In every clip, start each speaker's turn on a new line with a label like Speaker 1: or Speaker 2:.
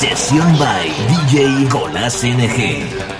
Speaker 1: Sesión by DJ
Speaker 2: Colas NG.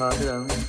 Speaker 2: 啊对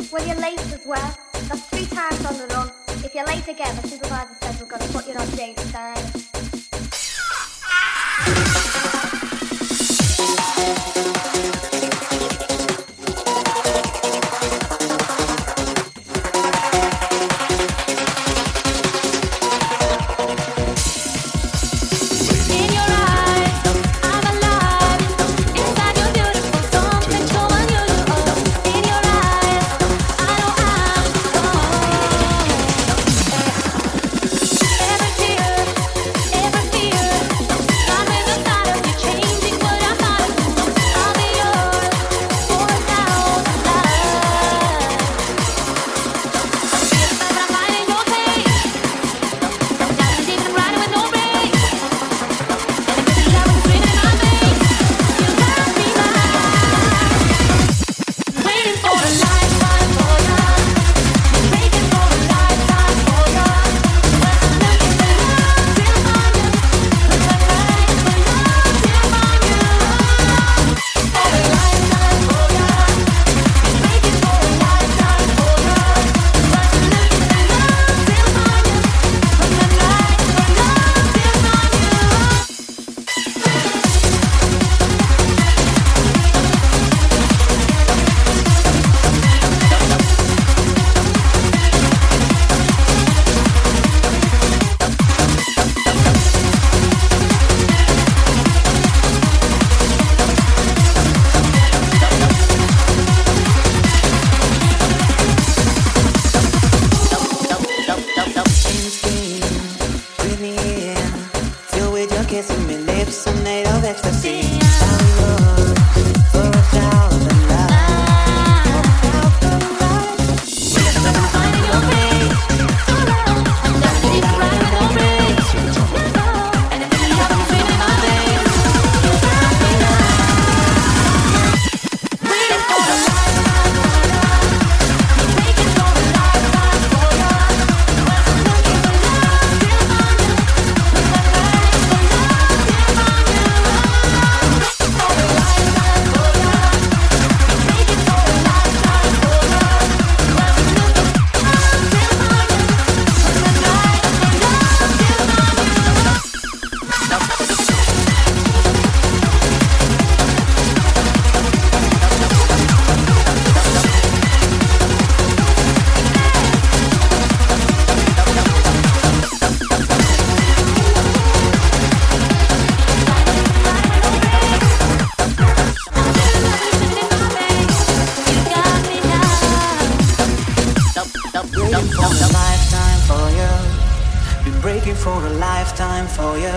Speaker 3: Breaking for a lifetime for you.
Speaker 4: Been breaking for a lifetime for you.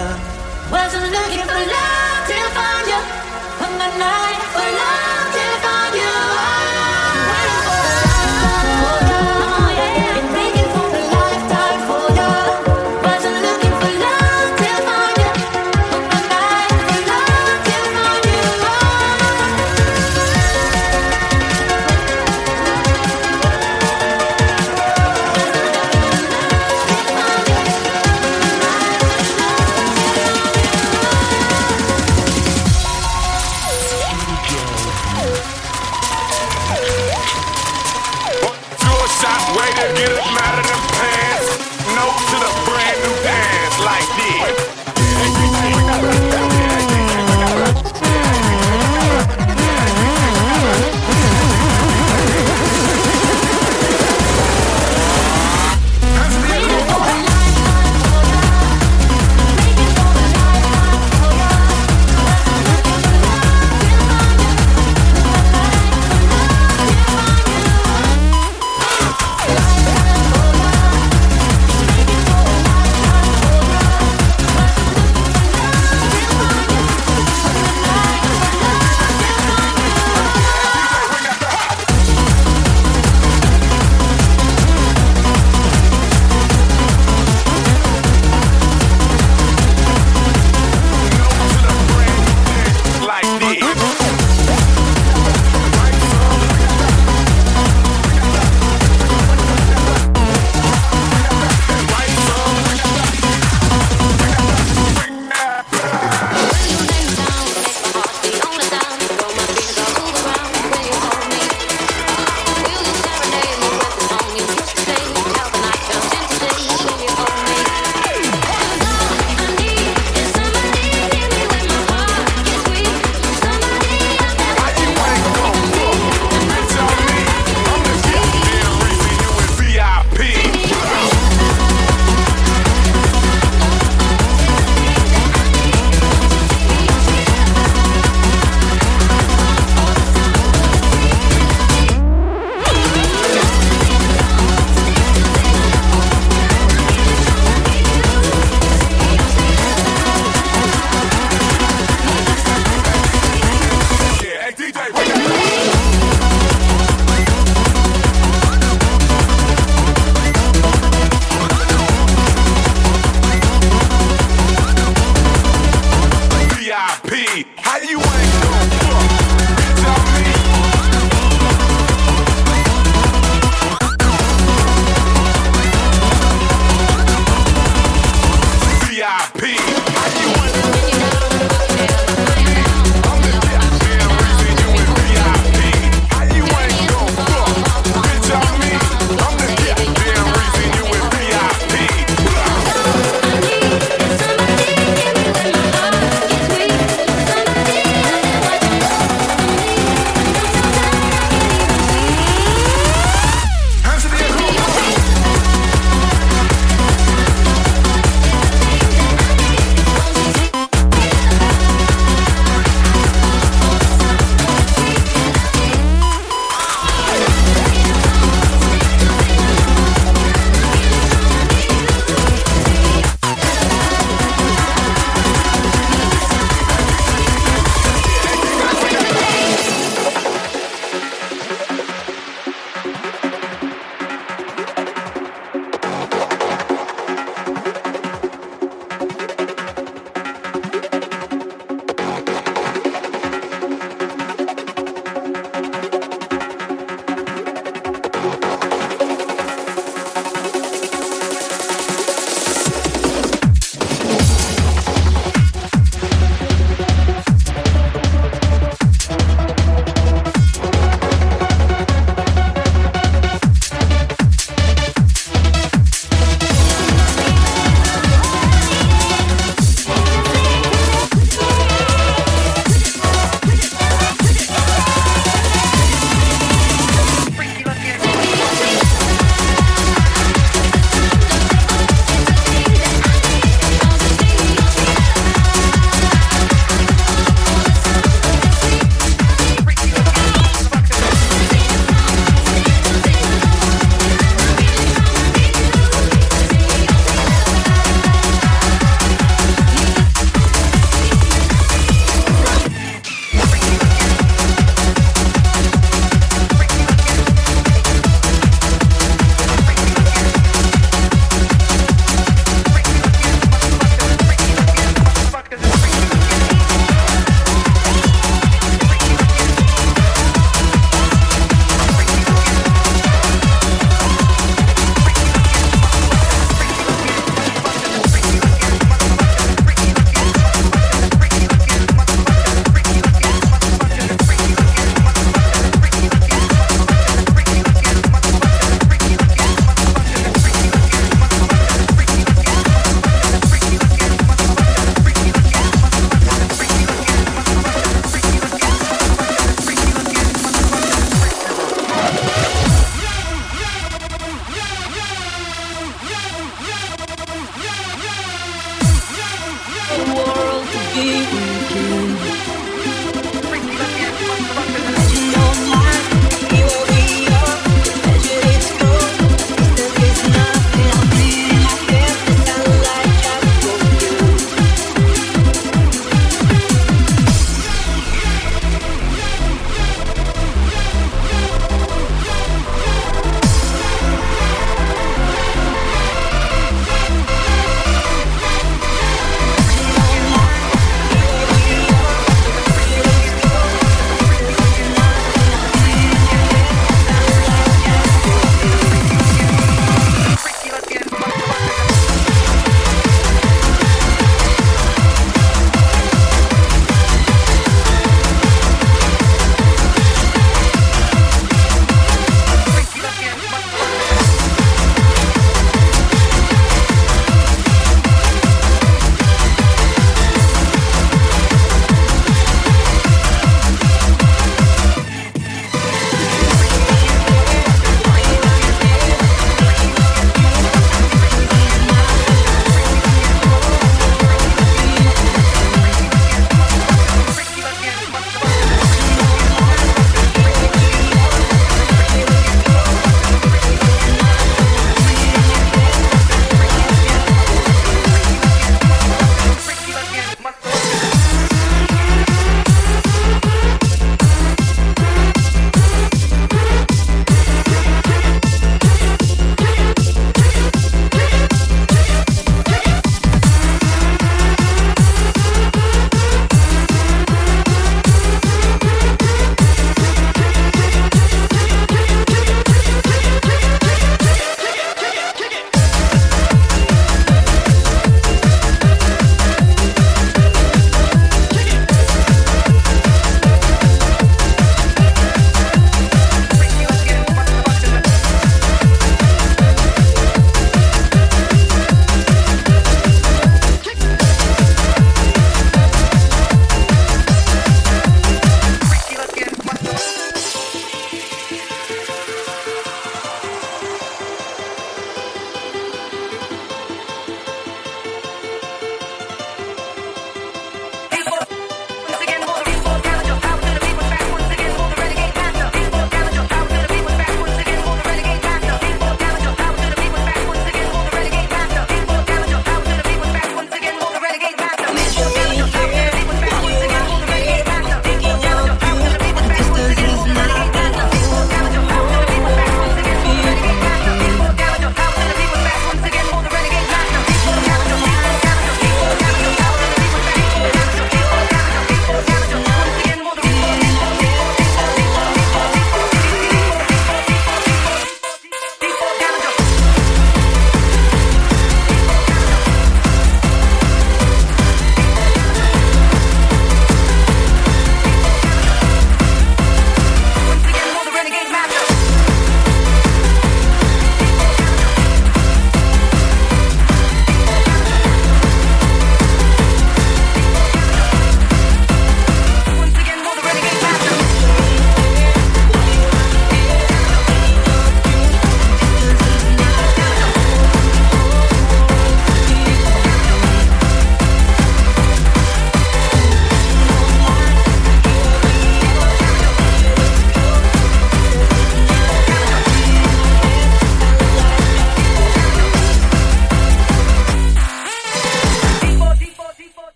Speaker 4: Wasn't looking for love till I found you. Hung a night for love till
Speaker 5: I found you.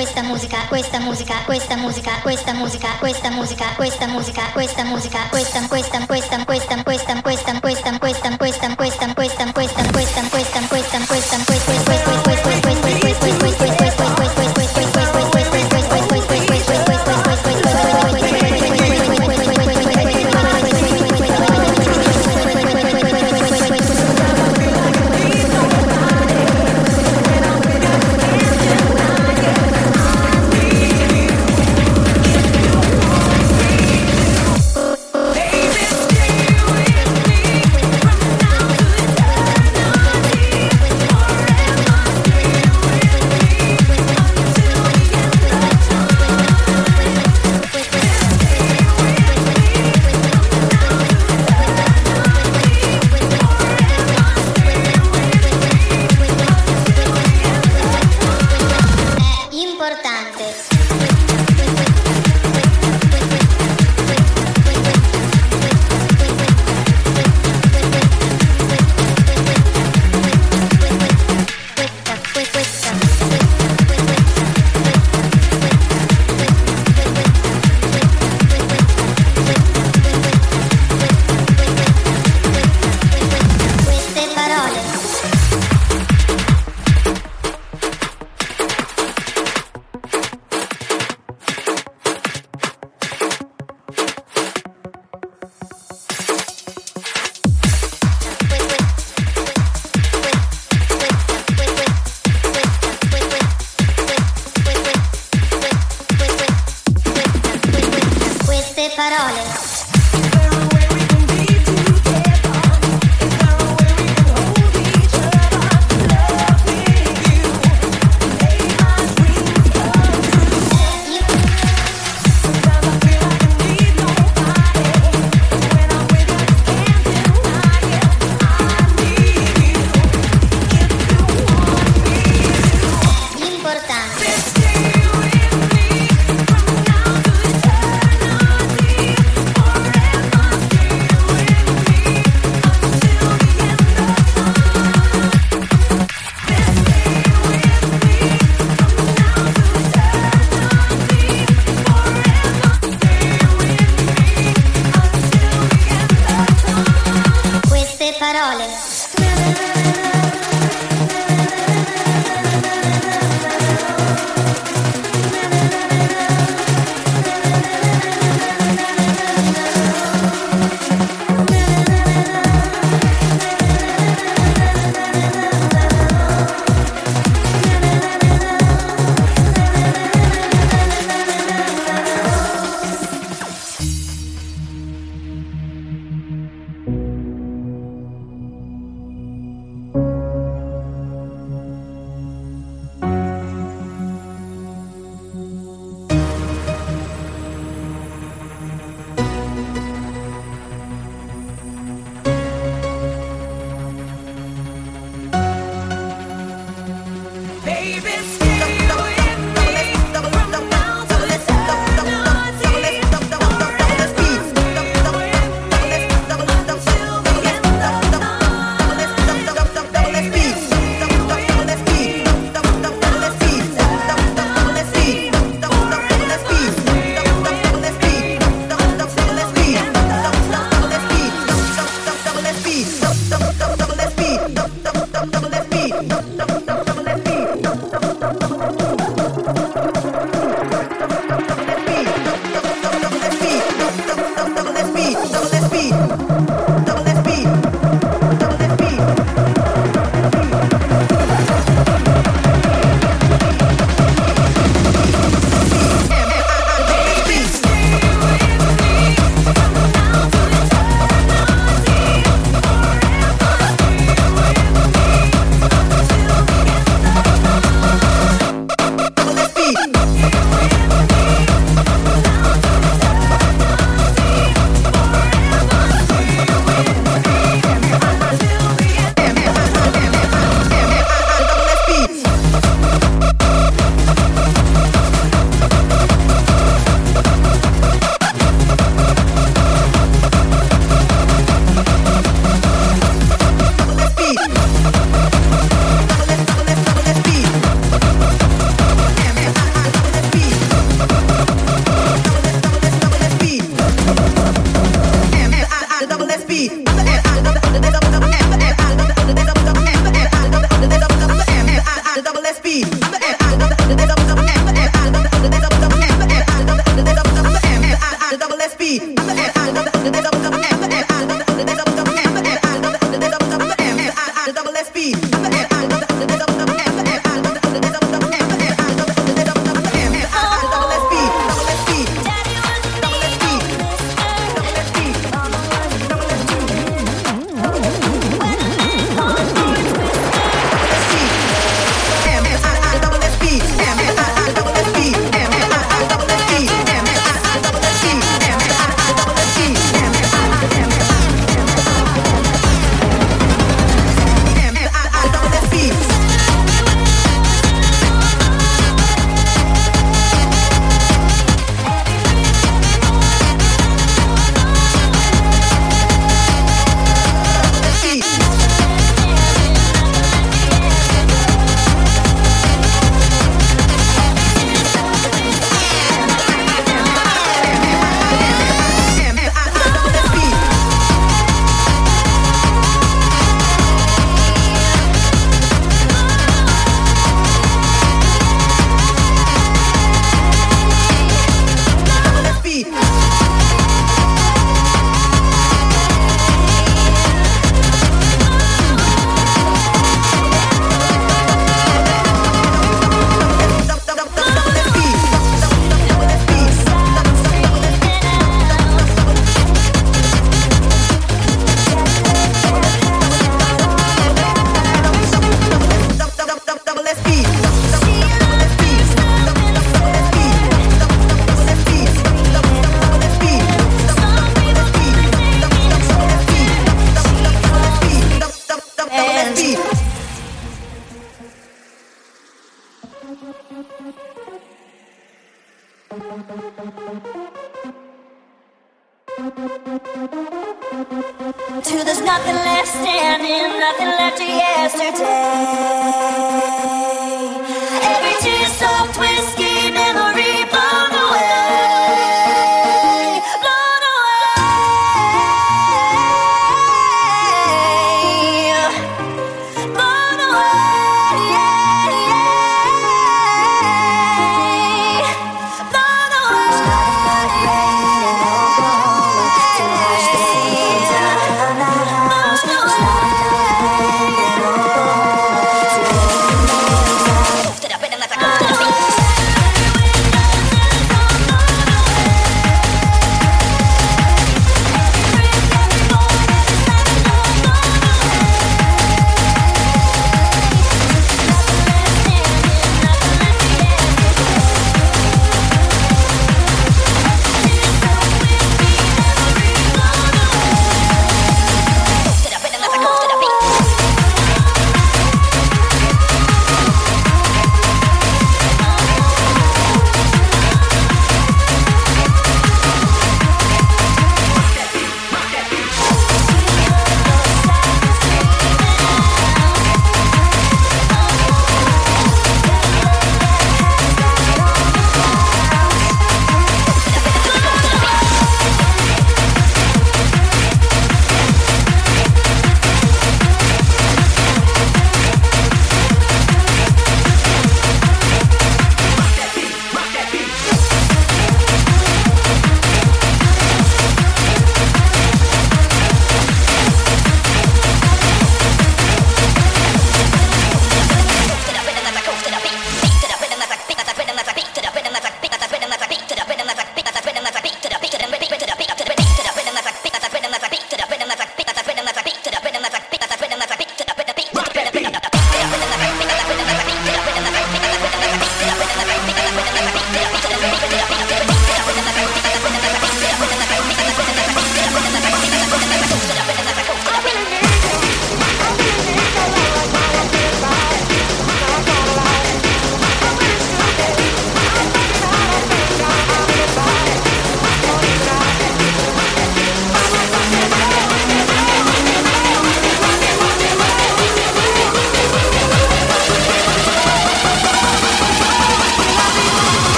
Speaker 6: questa musica, questa musica, questa musica, questa musica, questa musica, questa musica, questa musica, questa questa, questa, questa, questa, questa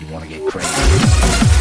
Speaker 6: you want to
Speaker 7: get crazy.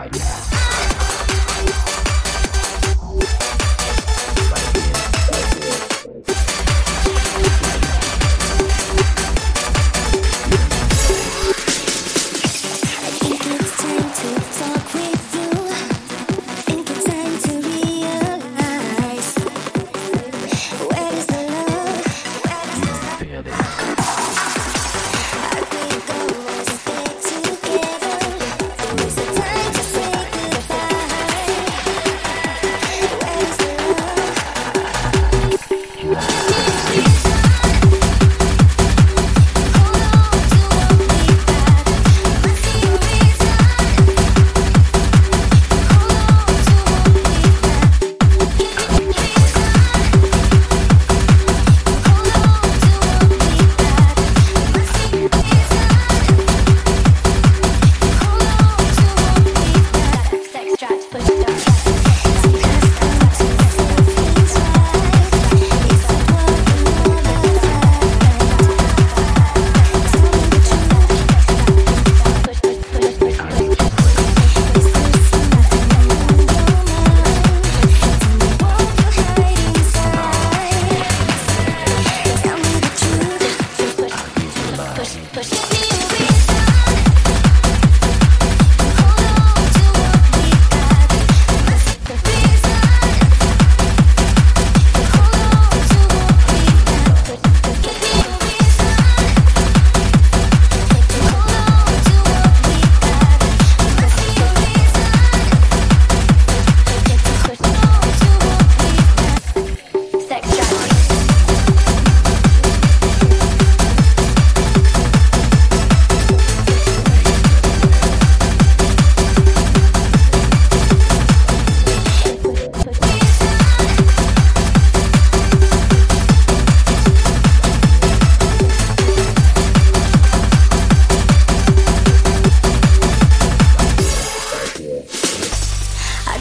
Speaker 7: right now.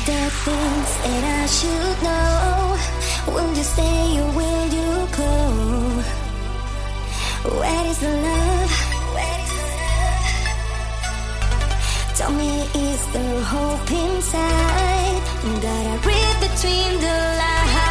Speaker 7: the things that I should know. Will you stay or will you go? Where is the love? Tell me, is there hope inside? Read between the
Speaker 8: lines.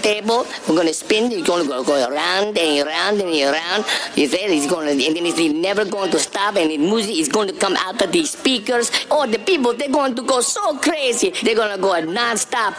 Speaker 8: table. We're gonna spin. You're gonna go, go around and around and around. You said It's gonna and then it's never going to stop. And the music is going to come out of these speakers. All the people they're going to go so crazy. They're gonna go non-stop.